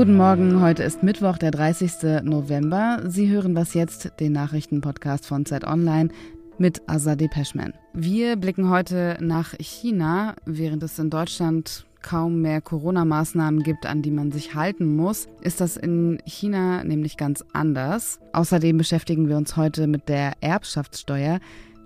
Guten Morgen, heute ist Mittwoch, der 30. November. Sie hören was jetzt, den Nachrichtenpodcast von Zeit Online mit Azadeh Peschman. Wir blicken heute nach China, während es in Deutschland kaum mehr Corona-Maßnahmen gibt, an die man sich halten muss, ist das in China nämlich ganz anders. Außerdem beschäftigen wir uns heute mit der Erbschaftssteuer.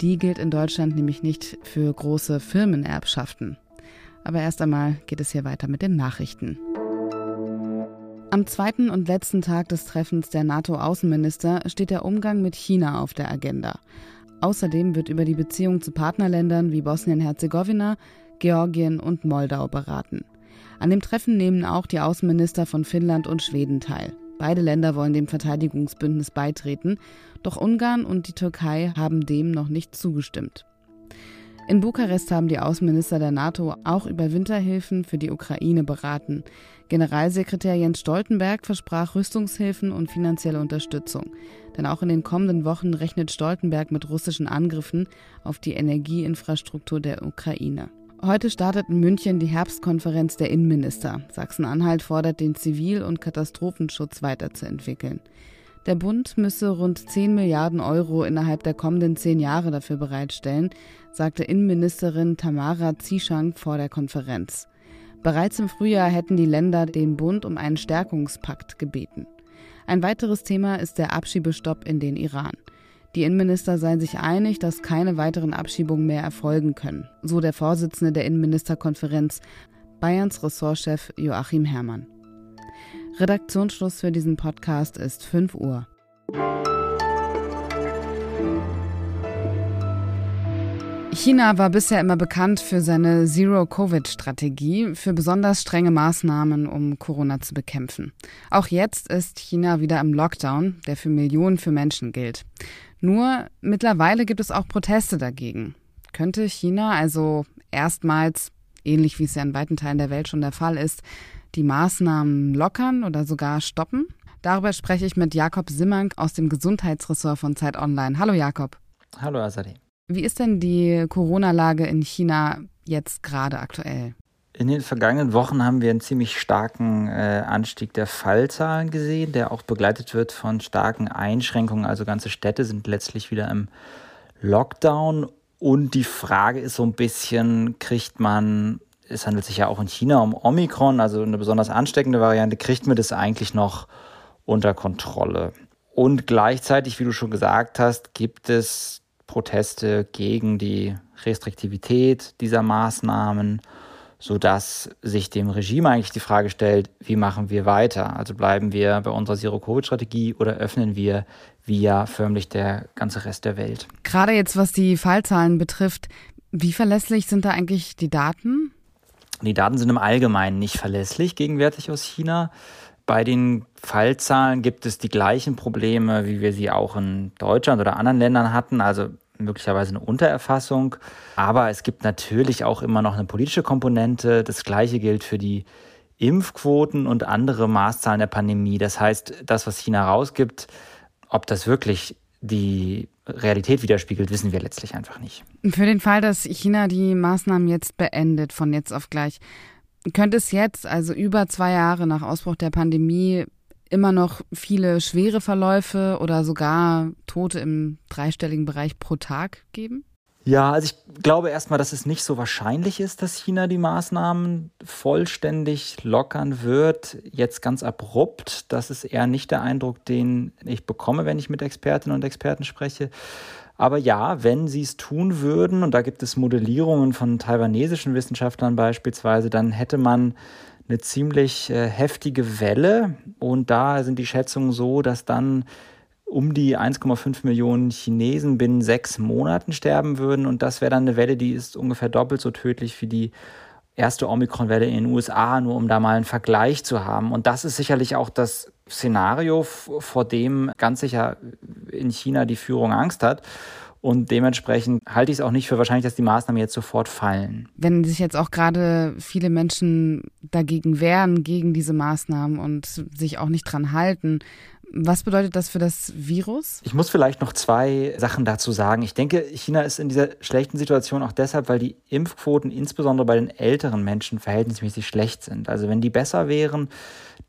Die gilt in Deutschland nämlich nicht für große Firmenerbschaften. Aber erst einmal geht es hier weiter mit den Nachrichten. Am zweiten und letzten Tag des Treffens der NATO-Außenminister steht der Umgang mit China auf der Agenda. Außerdem wird über die Beziehung zu Partnerländern wie Bosnien-Herzegowina, Georgien und Moldau beraten. An dem Treffen nehmen auch die Außenminister von Finnland und Schweden teil. Beide Länder wollen dem Verteidigungsbündnis beitreten, doch Ungarn und die Türkei haben dem noch nicht zugestimmt. In Bukarest haben die Außenminister der NATO auch über Winterhilfen für die Ukraine beraten. Generalsekretär Jens Stoltenberg versprach Rüstungshilfen und finanzielle Unterstützung. Denn auch in den kommenden Wochen rechnet Stoltenberg mit russischen Angriffen auf die Energieinfrastruktur der Ukraine. Heute startet in München die Herbstkonferenz der Innenminister. Sachsen-Anhalt fordert, den Zivil- und Katastrophenschutz weiterzuentwickeln. Der Bund müsse rund 10 Milliarden Euro innerhalb der kommenden zehn Jahre dafür bereitstellen, sagte Innenministerin Tamara Zieschank vor der Konferenz. Bereits im Frühjahr hätten die Länder den Bund um einen Stärkungspakt gebeten. Ein weiteres Thema ist der Abschiebestopp in den Iran. Die Innenminister seien sich einig, dass keine weiteren Abschiebungen mehr erfolgen können, so der Vorsitzende der Innenministerkonferenz, Bayerns Ressortchef Joachim Herrmann. Redaktionsschluss für diesen Podcast ist 5 Uhr. China war bisher immer bekannt für seine Zero-Covid-Strategie, für besonders strenge Maßnahmen, um Corona zu bekämpfen. Auch jetzt ist China wieder im Lockdown, der für Millionen für Menschen gilt. Nur mittlerweile gibt es auch Proteste dagegen. Könnte China also erstmals, ähnlich wie es ja in weiten Teilen der Welt schon der Fall ist, die Maßnahmen lockern oder sogar stoppen? Darüber spreche ich mit Jakob Simmank aus dem Gesundheitsressort von Zeit Online. Hallo Jakob. Hallo Azadi. Wie ist denn die Corona-Lage in China jetzt gerade aktuell? In den vergangenen Wochen haben wir einen ziemlich starken äh, Anstieg der Fallzahlen gesehen, der auch begleitet wird von starken Einschränkungen. Also ganze Städte sind letztlich wieder im Lockdown. Und die Frage ist so ein bisschen, kriegt man es handelt sich ja auch in China um Omikron, also eine besonders ansteckende Variante, kriegt man das eigentlich noch unter Kontrolle. Und gleichzeitig, wie du schon gesagt hast, gibt es Proteste gegen die Restriktivität dieser Maßnahmen, sodass sich dem Regime eigentlich die Frage stellt, wie machen wir weiter? Also bleiben wir bei unserer Zero-Covid-Strategie oder öffnen wir wie ja förmlich der ganze Rest der Welt? Gerade jetzt, was die Fallzahlen betrifft, wie verlässlich sind da eigentlich die Daten? Die Daten sind im Allgemeinen nicht verlässlich gegenwärtig aus China. Bei den Fallzahlen gibt es die gleichen Probleme, wie wir sie auch in Deutschland oder anderen Ländern hatten, also möglicherweise eine Untererfassung. Aber es gibt natürlich auch immer noch eine politische Komponente. Das Gleiche gilt für die Impfquoten und andere Maßzahlen der Pandemie. Das heißt, das, was China rausgibt, ob das wirklich die Realität widerspiegelt, wissen wir letztlich einfach nicht. Für den Fall, dass China die Maßnahmen jetzt beendet, von jetzt auf gleich, könnte es jetzt, also über zwei Jahre nach Ausbruch der Pandemie, immer noch viele schwere Verläufe oder sogar Tote im dreistelligen Bereich pro Tag geben? Ja, also ich glaube erstmal, dass es nicht so wahrscheinlich ist, dass China die Maßnahmen vollständig lockern wird. Jetzt ganz abrupt. Das ist eher nicht der Eindruck, den ich bekomme, wenn ich mit Expertinnen und Experten spreche. Aber ja, wenn sie es tun würden, und da gibt es Modellierungen von taiwanesischen Wissenschaftlern beispielsweise, dann hätte man eine ziemlich äh, heftige Welle. Und da sind die Schätzungen so, dass dann um die 1,5 Millionen Chinesen binnen sechs Monaten sterben würden. Und das wäre dann eine Welle, die ist ungefähr doppelt so tödlich wie die erste Omikron-Welle in den USA, nur um da mal einen Vergleich zu haben. Und das ist sicherlich auch das Szenario, vor dem ganz sicher in China die Führung Angst hat. Und dementsprechend halte ich es auch nicht für wahrscheinlich, dass die Maßnahmen jetzt sofort fallen. Wenn sich jetzt auch gerade viele Menschen dagegen wehren, gegen diese Maßnahmen und sich auch nicht dran halten, Was bedeutet das für das Virus? Ich muss vielleicht noch zwei Sachen dazu sagen. Ich denke, China ist in dieser schlechten Situation auch deshalb, weil die Impfquoten insbesondere bei den älteren Menschen verhältnismäßig schlecht sind. Also wenn die besser wären,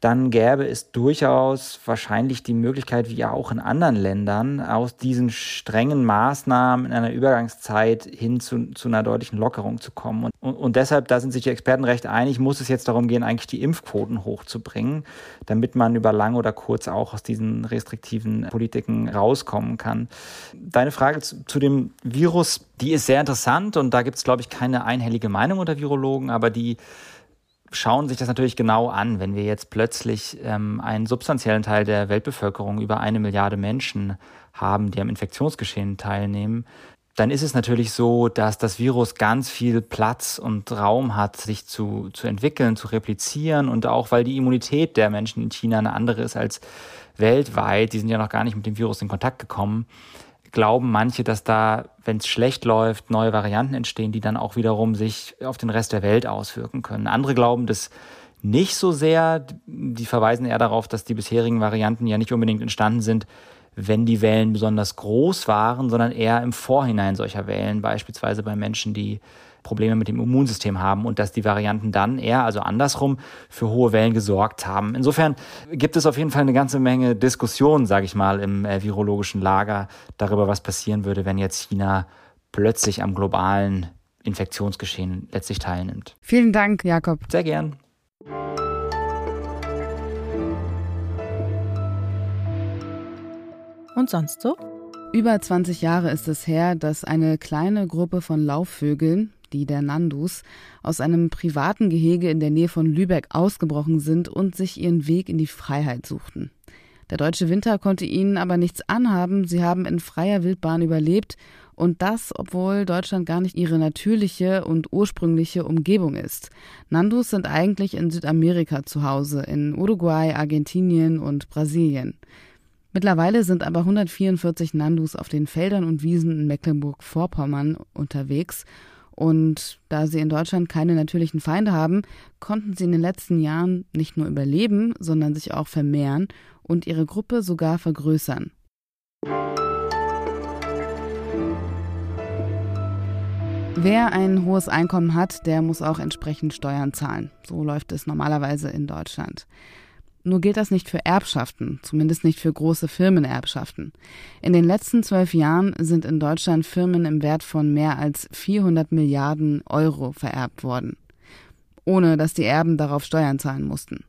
dann gäbe es durchaus wahrscheinlich die Möglichkeit, wie ja auch in anderen Ländern, aus diesen strengen Maßnahmen in einer Übergangszeit hin zu, zu einer deutlichen Lockerung zu kommen. Und, und, deshalb, da sind sich die Experten recht einig, muss es jetzt darum gehen, eigentlich die Impfquoten hochzubringen, damit man über lang oder kurz auch aus diesen restriktiven Politiken rauskommen kann. Deine Frage zu, zu dem Virus, die ist sehr interessant und da gibt es, glaube ich, keine einhellige Meinung unter Virologen, aber die schauen sich das natürlich genau an, wenn wir jetzt plötzlich ähm, einen substanziellen Teil der Weltbevölkerung, über eine Milliarde Menschen haben, die am Infektionsgeschehen teilnehmen, dann ist es natürlich so, dass das Virus ganz viel Platz und Raum hat, sich zu, zu entwickeln, zu replizieren und auch weil die Immunität der Menschen in China eine andere ist als weltweit, die sind ja noch gar nicht mit dem Virus in Kontakt gekommen, glauben manche, dass da, wenn es schlecht läuft, neue Varianten entstehen, die dann auch wiederum sich auf den Rest der Welt auswirken können. Andere glauben das nicht so sehr. Die verweisen eher darauf, dass die bisherigen Varianten ja nicht unbedingt entstanden sind, wenn die Wellen besonders groß waren, sondern eher im Vorhinein solcher Wellen, beispielsweise bei Menschen, die Probleme mit dem Immunsystem haben und dass die Varianten dann eher, also andersrum, für hohe Wellen gesorgt haben. Insofern gibt es auf jeden Fall eine ganze Menge Diskussionen, sage ich mal, im äh, virologischen Lager darüber, was passieren würde, wenn jetzt China plötzlich am globalen Infektionsgeschehen letztlich teilnimmt. Vielen Dank, Jakob. Sehr gern. Und sonst so? Über 20 Jahre ist es her, dass eine kleine Gruppe von Laufvögeln, die der Nandus, aus einem privaten Gehege in der Nähe von Lübeck ausgebrochen sind und sich ihren Weg in die Freiheit suchten. Der deutsche Winter konnte ihnen aber nichts anhaben, sie haben in freier Wildbahn überlebt und das, obwohl Deutschland gar nicht ihre natürliche und ursprüngliche Umgebung ist. Nandus sind eigentlich in Südamerika zu Hause, in Uruguay, Argentinien und Brasilien. Mittlerweile sind aber 144 Nandus auf den Feldern und Wiesen in Mecklenburg-Vorpommern unterwegs und da sie in Deutschland keine natürlichen Feinde haben, konnten sie in den letzten Jahren nicht nur überleben, sondern sich auch vermehren und ihre Gruppe sogar vergrößern. Wer ein hohes Einkommen hat, der muss auch entsprechend Steuern zahlen. So läuft es normalerweise in Deutschland. Nur gilt das nicht für Erbschaften, zumindest nicht für große Firmenerbschaften. In den letzten zwölf Jahren sind in Deutschland Firmen im Wert von mehr als 400 Milliarden Euro vererbt worden, ohne dass die Erben darauf Steuern zahlen mussten.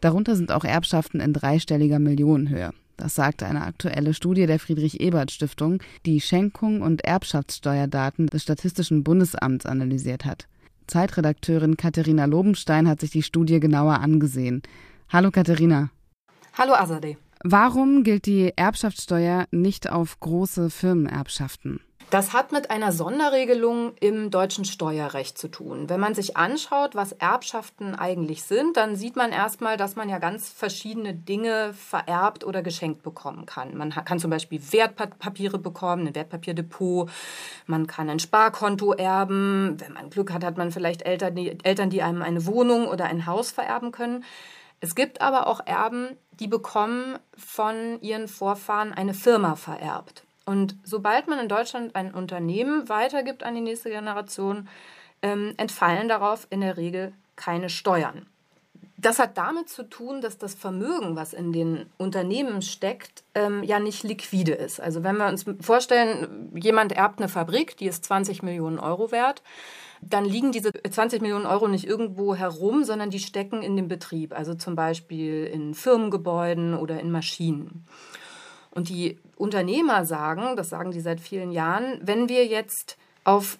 Darunter sind auch Erbschaften in dreistelliger Millionenhöhe. Das sagte eine aktuelle Studie der Friedrich-Ebert-Stiftung, die Schenkung und Erbschaftssteuerdaten des Statistischen Bundesamts analysiert hat. Zeitredakteurin Katharina Lobenstein hat sich die Studie genauer angesehen. Hallo Katharina. Hallo Azadeh. Warum gilt die Erbschaftssteuer nicht auf große Firmenerbschaften? Das hat mit einer Sonderregelung im deutschen Steuerrecht zu tun. Wenn man sich anschaut, was Erbschaften eigentlich sind, dann sieht man erstmal, dass man ja ganz verschiedene Dinge vererbt oder geschenkt bekommen kann. Man kann zum Beispiel Wertpapiere bekommen, ein Wertpapierdepot, man kann ein Sparkonto erben. Wenn man Glück hat, hat man vielleicht Eltern, die, Eltern, die einem eine Wohnung oder ein Haus vererben können. Es gibt aber auch Erben, die bekommen von ihren Vorfahren eine Firma vererbt. Und sobald man in Deutschland ein Unternehmen weitergibt an die nächste Generation, ähm, entfallen darauf in der Regel keine Steuern. Das hat damit zu tun, dass das Vermögen, was in den Unternehmen steckt, ähm, ja nicht liquide ist. Also wenn wir uns vorstellen, jemand erbt eine Fabrik, die ist 20 Millionen Euro wert, dann liegen diese 20 Millionen Euro nicht irgendwo herum, sondern die stecken in dem Betrieb, also zum Beispiel in Firmengebäuden oder in Maschinen. Und die Unternehmer sagen, das sagen die seit vielen Jahren, wenn wir jetzt auf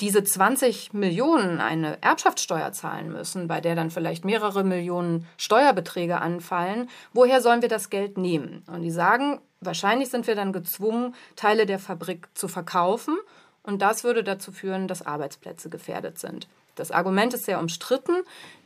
diese 20 Millionen eine Erbschaftssteuer zahlen müssen, bei der dann vielleicht mehrere Millionen Steuerbeträge anfallen, woher sollen wir das Geld nehmen? Und die sagen, wahrscheinlich sind wir dann gezwungen, Teile der Fabrik zu verkaufen und das würde dazu führen, dass Arbeitsplätze gefährdet sind. Das Argument ist sehr umstritten,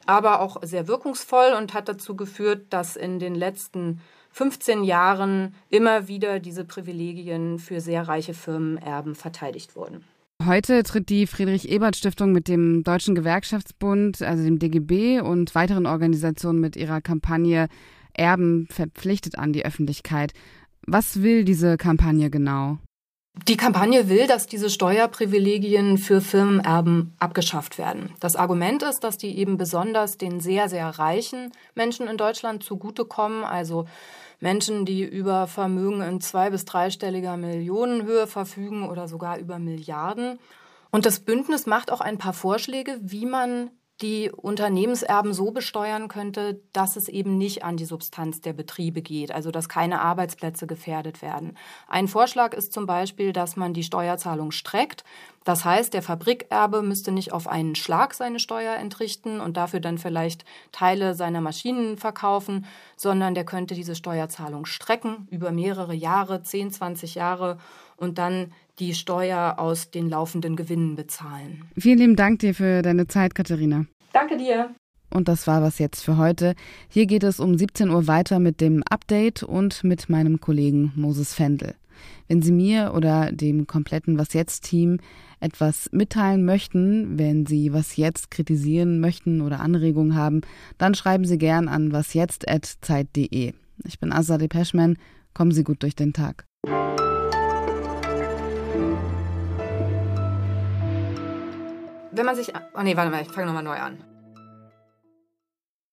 aber auch sehr wirkungsvoll und hat dazu geführt, dass in den letzten 15 Jahren immer wieder diese Privilegien für sehr reiche Firmenerben verteidigt wurden. Heute tritt die Friedrich-Ebert-Stiftung mit dem Deutschen Gewerkschaftsbund, also dem DGB und weiteren Organisationen mit ihrer Kampagne Erben verpflichtet an die Öffentlichkeit. Was will diese Kampagne genau? Die Kampagne will, dass diese Steuerprivilegien für Firmenerben abgeschafft werden. Das Argument ist, dass die eben besonders den sehr, sehr reichen Menschen in Deutschland zugutekommen, also Menschen, die über Vermögen in zwei- bis dreistelliger Millionenhöhe verfügen oder sogar über Milliarden. Und das Bündnis macht auch ein paar Vorschläge, wie man die Unternehmenserben so besteuern könnte, dass es eben nicht an die Substanz der Betriebe geht, also dass keine Arbeitsplätze gefährdet werden. Ein Vorschlag ist zum Beispiel, dass man die Steuerzahlung streckt. Das heißt, der Fabrikerbe müsste nicht auf einen Schlag seine Steuer entrichten und dafür dann vielleicht Teile seiner Maschinen verkaufen, sondern der könnte diese Steuerzahlung strecken über mehrere Jahre, 10, 20 Jahre und dann die Steuer aus den laufenden Gewinnen bezahlen. Vielen lieben Dank dir für deine Zeit, Katharina. Danke dir. Und das war was jetzt für heute. Hier geht es um 17 Uhr weiter mit dem Update und mit meinem Kollegen Moses Fendel. Wenn Sie mir oder dem kompletten Was jetzt Team etwas mitteilen möchten, wenn Sie was jetzt kritisieren möchten oder Anregungen haben, dann schreiben Sie gern an wasjetzt@zeit.de. Ich bin Azadeh Peschman. Kommen Sie gut durch den Tag. wenn man sich. Oh nee, warte mal, ich fange nochmal neu an.